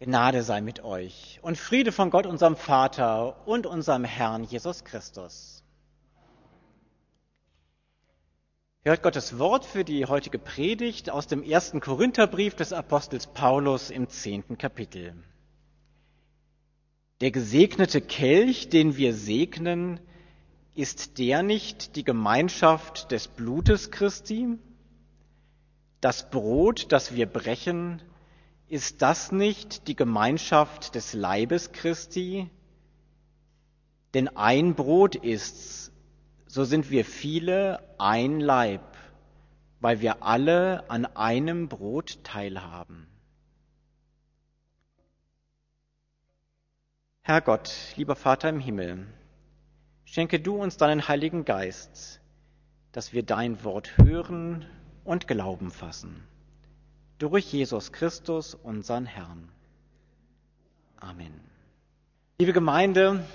Gnade sei mit euch und Friede von Gott, unserem Vater und unserem Herrn Jesus Christus. Hört Gottes Wort für die heutige Predigt aus dem ersten Korintherbrief des Apostels Paulus im zehnten Kapitel. Der gesegnete Kelch, den wir segnen, ist der nicht die Gemeinschaft des Blutes Christi? Das Brot, das wir brechen, ist das nicht die Gemeinschaft des Leibes Christi? Denn ein Brot ist's, so sind wir viele ein Leib, weil wir alle an einem Brot teilhaben. Herr Gott, lieber Vater im Himmel, schenke du uns deinen Heiligen Geist, dass wir dein Wort hören und Glauben fassen durch Jesus Christus, unseren Herrn. Amen. Liebe Gemeinde,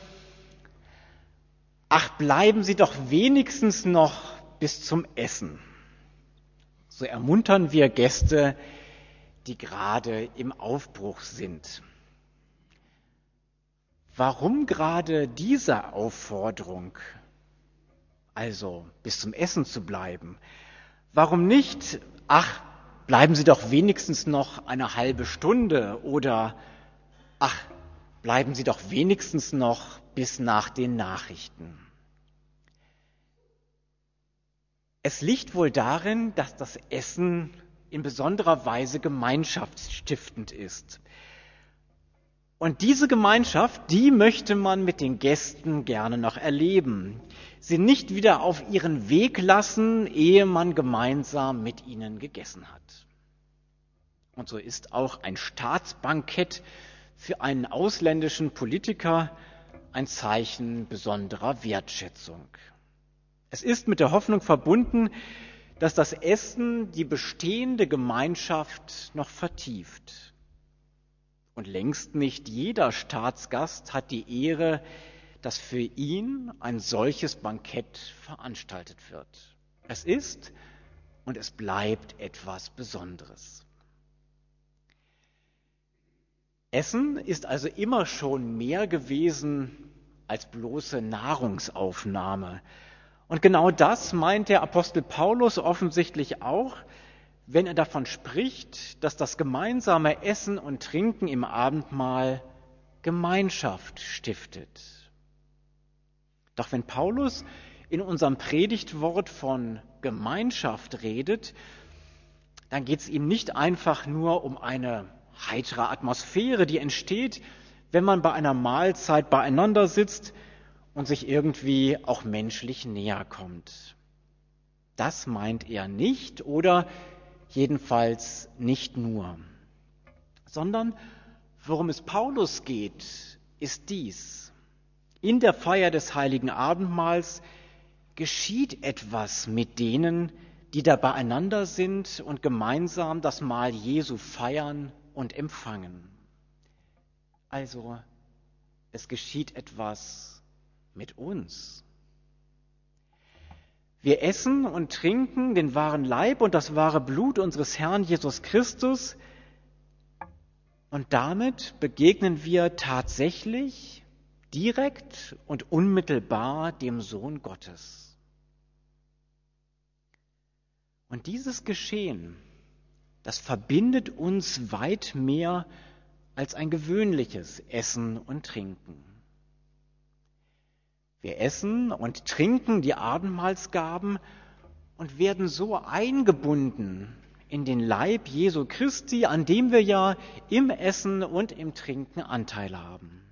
ach, bleiben Sie doch wenigstens noch bis zum Essen. So ermuntern wir Gäste, die gerade im Aufbruch sind. Warum gerade diese Aufforderung, also bis zum Essen zu bleiben? Warum nicht, ach, bleiben Sie doch wenigstens noch eine halbe Stunde oder ach, bleiben Sie doch wenigstens noch bis nach den Nachrichten. Es liegt wohl darin, dass das Essen in besonderer Weise gemeinschaftsstiftend ist. Und diese Gemeinschaft, die möchte man mit den Gästen gerne noch erleben. Sie nicht wieder auf ihren Weg lassen, ehe man gemeinsam mit ihnen gegessen hat. Und so ist auch ein Staatsbankett für einen ausländischen Politiker ein Zeichen besonderer Wertschätzung. Es ist mit der Hoffnung verbunden, dass das Essen die bestehende Gemeinschaft noch vertieft. Und längst nicht jeder Staatsgast hat die Ehre, dass für ihn ein solches Bankett veranstaltet wird. Es ist und es bleibt etwas Besonderes. Essen ist also immer schon mehr gewesen als bloße Nahrungsaufnahme. Und genau das meint der Apostel Paulus offensichtlich auch, wenn er davon spricht, dass das gemeinsame Essen und Trinken im Abendmahl Gemeinschaft stiftet. Doch wenn Paulus in unserem Predigtwort von Gemeinschaft redet, dann geht es ihm nicht einfach nur um eine heitere Atmosphäre, die entsteht, wenn man bei einer Mahlzeit beieinander sitzt und sich irgendwie auch menschlich näher kommt. Das meint er nicht oder jedenfalls nicht nur, sondern worum es Paulus geht, ist dies. In der Feier des heiligen Abendmahls geschieht etwas mit denen, die da beieinander sind und gemeinsam das Mahl Jesu feiern und empfangen. Also, es geschieht etwas mit uns. Wir essen und trinken den wahren Leib und das wahre Blut unseres Herrn Jesus Christus und damit begegnen wir tatsächlich direkt und unmittelbar dem Sohn Gottes. Und dieses Geschehen, das verbindet uns weit mehr als ein gewöhnliches Essen und Trinken. Wir essen und trinken die Abendmahlsgaben und werden so eingebunden in den Leib Jesu Christi, an dem wir ja im Essen und im Trinken Anteil haben.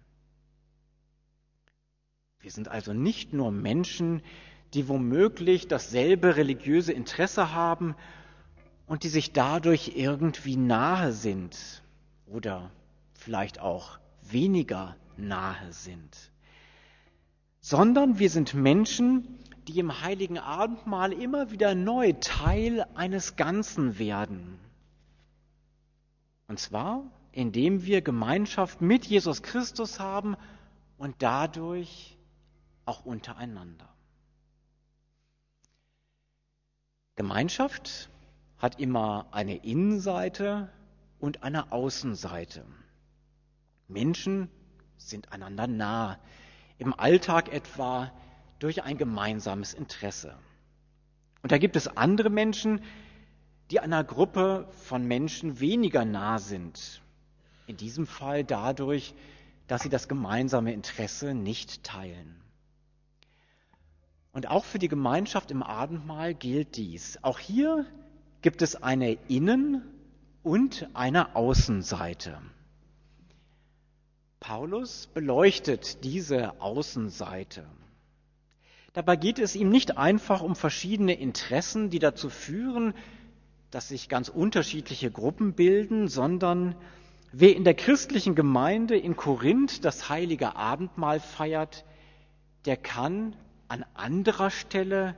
Wir sind also nicht nur Menschen, die womöglich dasselbe religiöse Interesse haben und die sich dadurch irgendwie nahe sind oder vielleicht auch weniger nahe sind, sondern wir sind Menschen, die im heiligen Abendmahl immer wieder neu Teil eines Ganzen werden. Und zwar, indem wir Gemeinschaft mit Jesus Christus haben und dadurch auch untereinander. Gemeinschaft hat immer eine Innenseite und eine Außenseite. Menschen sind einander nah, im Alltag etwa durch ein gemeinsames Interesse. Und da gibt es andere Menschen, die einer Gruppe von Menschen weniger nah sind. In diesem Fall dadurch, dass sie das gemeinsame Interesse nicht teilen. Und auch für die Gemeinschaft im Abendmahl gilt dies. Auch hier gibt es eine Innen- und eine Außenseite. Paulus beleuchtet diese Außenseite. Dabei geht es ihm nicht einfach um verschiedene Interessen, die dazu führen, dass sich ganz unterschiedliche Gruppen bilden, sondern wer in der christlichen Gemeinde in Korinth das heilige Abendmahl feiert, der kann an anderer Stelle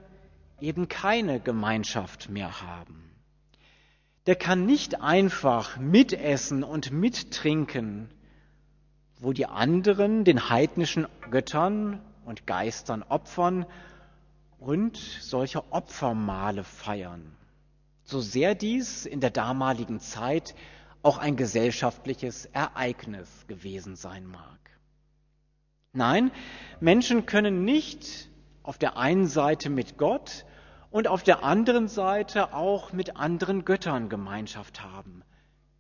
eben keine Gemeinschaft mehr haben. Der kann nicht einfach mitessen und mittrinken, wo die anderen den heidnischen Göttern und Geistern opfern und solche Opfermale feiern. So sehr dies in der damaligen Zeit auch ein gesellschaftliches Ereignis gewesen sein mag. Nein, Menschen können nicht auf der einen Seite mit Gott und auf der anderen Seite auch mit anderen Göttern Gemeinschaft haben.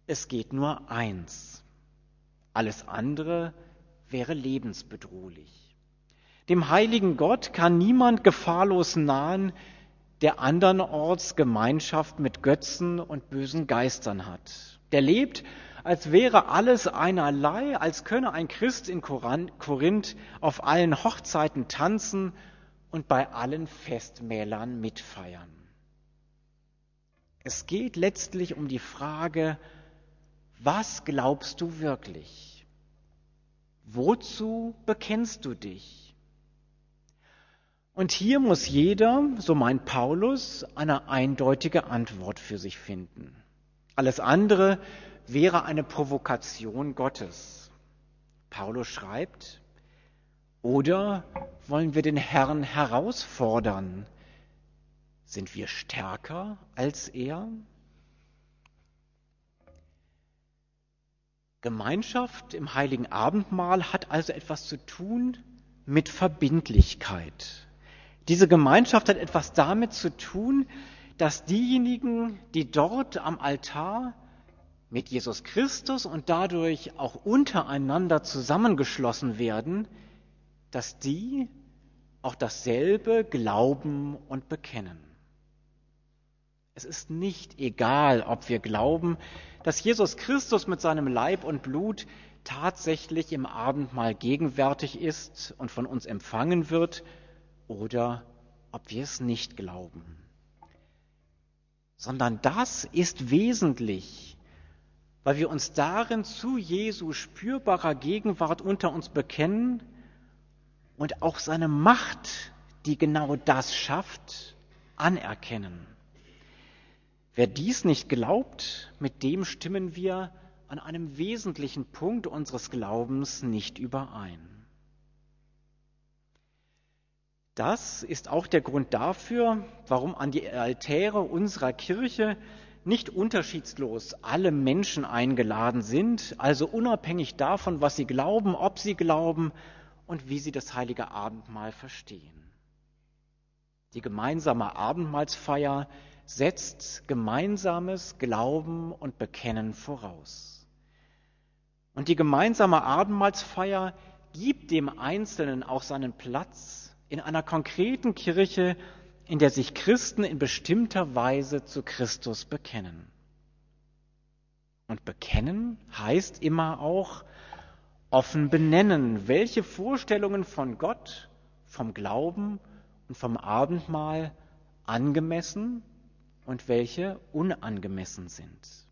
Es geht nur eins. Alles andere wäre lebensbedrohlich. Dem heiligen Gott kann niemand gefahrlos nahen, der andernorts Gemeinschaft mit Götzen und bösen Geistern hat. Der lebt, als wäre alles einerlei, als könne ein Christ in Korinth auf allen Hochzeiten tanzen und bei allen Festmählern mitfeiern. Es geht letztlich um die Frage, was glaubst du wirklich? Wozu bekennst du dich? Und hier muss jeder, so meint Paulus, eine eindeutige Antwort für sich finden. Alles andere wäre eine Provokation Gottes. Paulus schreibt, oder wollen wir den Herrn herausfordern? Sind wir stärker als er? Gemeinschaft im heiligen Abendmahl hat also etwas zu tun mit Verbindlichkeit. Diese Gemeinschaft hat etwas damit zu tun, dass diejenigen, die dort am Altar mit Jesus Christus und dadurch auch untereinander zusammengeschlossen werden, dass die auch dasselbe glauben und bekennen. Es ist nicht egal, ob wir glauben, dass Jesus Christus mit seinem Leib und Blut tatsächlich im Abendmahl gegenwärtig ist und von uns empfangen wird, oder ob wir es nicht glauben. Sondern das ist wesentlich, weil wir uns darin zu Jesu spürbarer Gegenwart unter uns bekennen und auch seine Macht, die genau das schafft, anerkennen. Wer dies nicht glaubt, mit dem stimmen wir an einem wesentlichen Punkt unseres Glaubens nicht überein. Das ist auch der Grund dafür, warum an die Altäre unserer Kirche nicht unterschiedslos alle Menschen eingeladen sind, also unabhängig davon, was sie glauben, ob sie glauben und wie sie das heilige Abendmahl verstehen. Die gemeinsame Abendmahlsfeier setzt gemeinsames Glauben und Bekennen voraus. Und die gemeinsame Abendmahlsfeier gibt dem Einzelnen auch seinen Platz in einer konkreten Kirche, in der sich Christen in bestimmter Weise zu Christus bekennen. Und bekennen heißt immer auch offen benennen, welche Vorstellungen von Gott, vom Glauben und vom Abendmahl angemessen und welche unangemessen sind.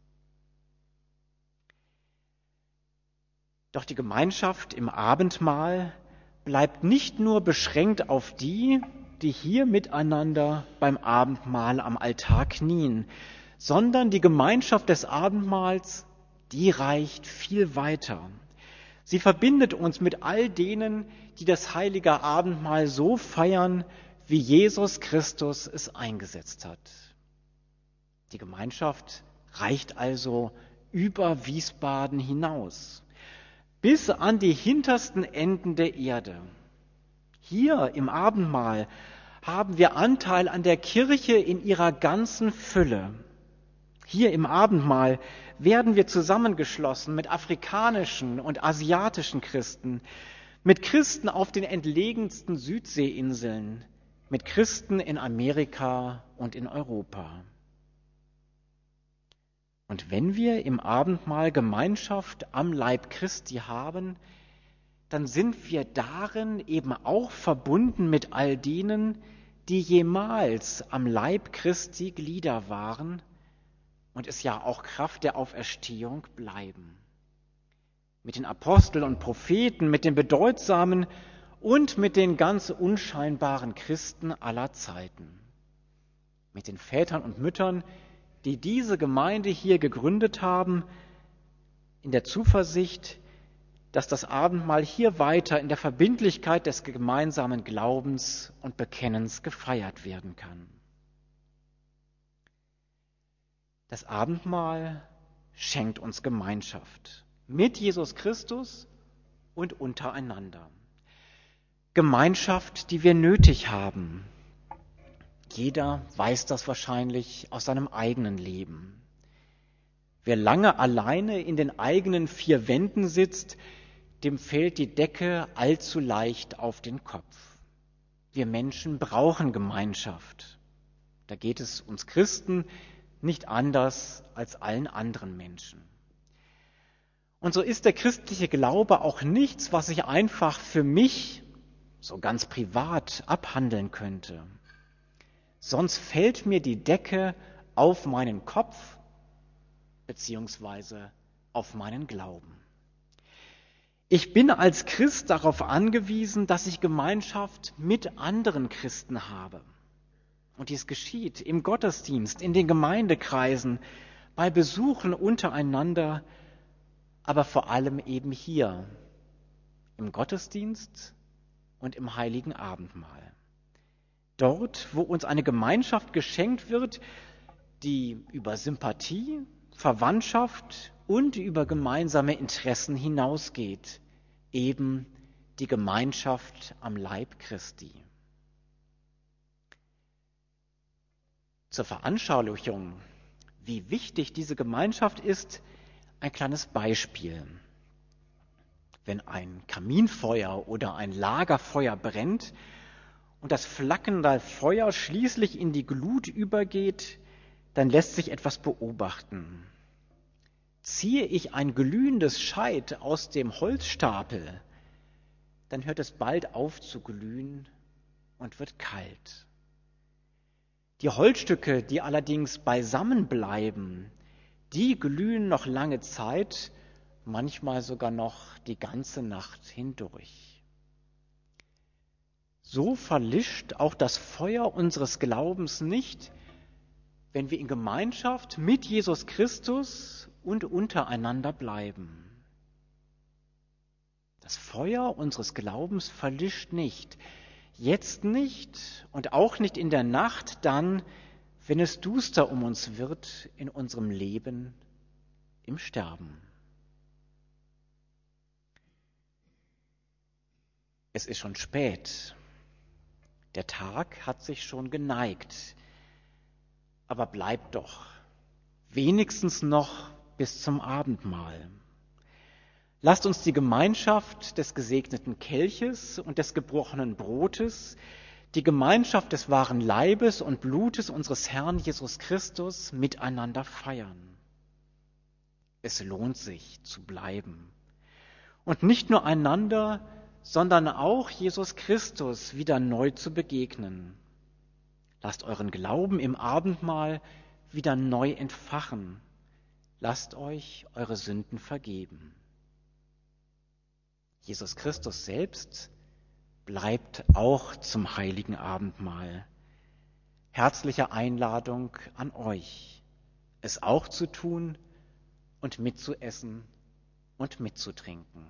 Doch die Gemeinschaft im Abendmahl bleibt nicht nur beschränkt auf die, die hier miteinander beim Abendmahl am Altar knien, sondern die Gemeinschaft des Abendmahls, die reicht viel weiter. Sie verbindet uns mit all denen, die das heilige Abendmahl so feiern, wie Jesus Christus es eingesetzt hat. Die Gemeinschaft reicht also über Wiesbaden hinaus. bis an die hintersten Enden der Erde. Hier im Abendmahl haben wir Anteil an der Kirche in ihrer ganzen Fülle. Hier im Abendmahl werden wir zusammengeschlossen mit afrikanischen und asiatischen Christen, mit Christen auf den entlegensten Südseeinseln, mit Christen in Amerika und in Europa. Und wenn wir im Abendmahl Gemeinschaft am Leib Christi haben, dann sind wir darin eben auch verbunden mit all denen, die jemals am Leib Christi Glieder waren und es ja auch Kraft der Auferstehung bleiben. Mit den Aposteln und Propheten, mit den bedeutsamen und mit den ganz unscheinbaren Christen aller Zeiten. Mit den Vätern und Müttern, die diese Gemeinde hier gegründet haben, in der Zuversicht, dass das Abendmahl hier weiter in der Verbindlichkeit des gemeinsamen Glaubens und Bekennens gefeiert werden kann. Das Abendmahl schenkt uns Gemeinschaft mit Jesus Christus und untereinander. Gemeinschaft, die wir nötig haben. Jeder weiß das wahrscheinlich aus seinem eigenen Leben. Wer lange alleine in den eigenen vier Wänden sitzt, dem fällt die Decke allzu leicht auf den Kopf. Wir Menschen brauchen Gemeinschaft. Da geht es uns Christen nicht anders als allen anderen Menschen. Und so ist der christliche Glaube auch nichts, was ich einfach für mich so ganz privat abhandeln könnte. Sonst fällt mir die Decke auf meinen Kopf beziehungsweise auf meinen Glauben. Ich bin als Christ darauf angewiesen, dass ich Gemeinschaft mit anderen Christen habe. Und dies geschieht im Gottesdienst, in den Gemeindekreisen, bei Besuchen untereinander, aber vor allem eben hier im Gottesdienst und im heiligen Abendmahl. Dort, wo uns eine Gemeinschaft geschenkt wird, die über Sympathie, Verwandtschaft und über gemeinsame Interessen hinausgeht, eben die Gemeinschaft am Leib Christi. Zur Veranschaulichung, wie wichtig diese Gemeinschaft ist, ein kleines Beispiel. Wenn ein Kaminfeuer oder ein Lagerfeuer brennt und das flackende Feuer schließlich in die Glut übergeht, dann lässt sich etwas beobachten. Ziehe ich ein glühendes Scheit aus dem Holzstapel, dann hört es bald auf zu glühen und wird kalt. Die Holzstücke, die allerdings beisammen bleiben, die glühen noch lange Zeit, manchmal sogar noch die ganze Nacht hindurch. So verlischt auch das Feuer unseres Glaubens nicht, wenn wir in Gemeinschaft mit Jesus Christus und untereinander bleiben. Das Feuer unseres Glaubens verlischt nicht, jetzt nicht und auch nicht in der Nacht dann, wenn es duster um uns wird in unserem Leben im Sterben. Es ist schon spät. Der Tag hat sich schon geneigt. Aber bleibt doch wenigstens noch bis zum Abendmahl. Lasst uns die Gemeinschaft des gesegneten Kelches und des gebrochenen Brotes, die Gemeinschaft des wahren Leibes und Blutes unseres Herrn Jesus Christus miteinander feiern. Es lohnt sich zu bleiben und nicht nur einander, sondern auch Jesus Christus wieder neu zu begegnen. Lasst euren Glauben im Abendmahl wieder neu entfachen lasst euch eure Sünden vergeben. Jesus Christus selbst bleibt auch zum heiligen Abendmahl. Herzliche Einladung an euch, es auch zu tun und mitzuessen und mitzutrinken.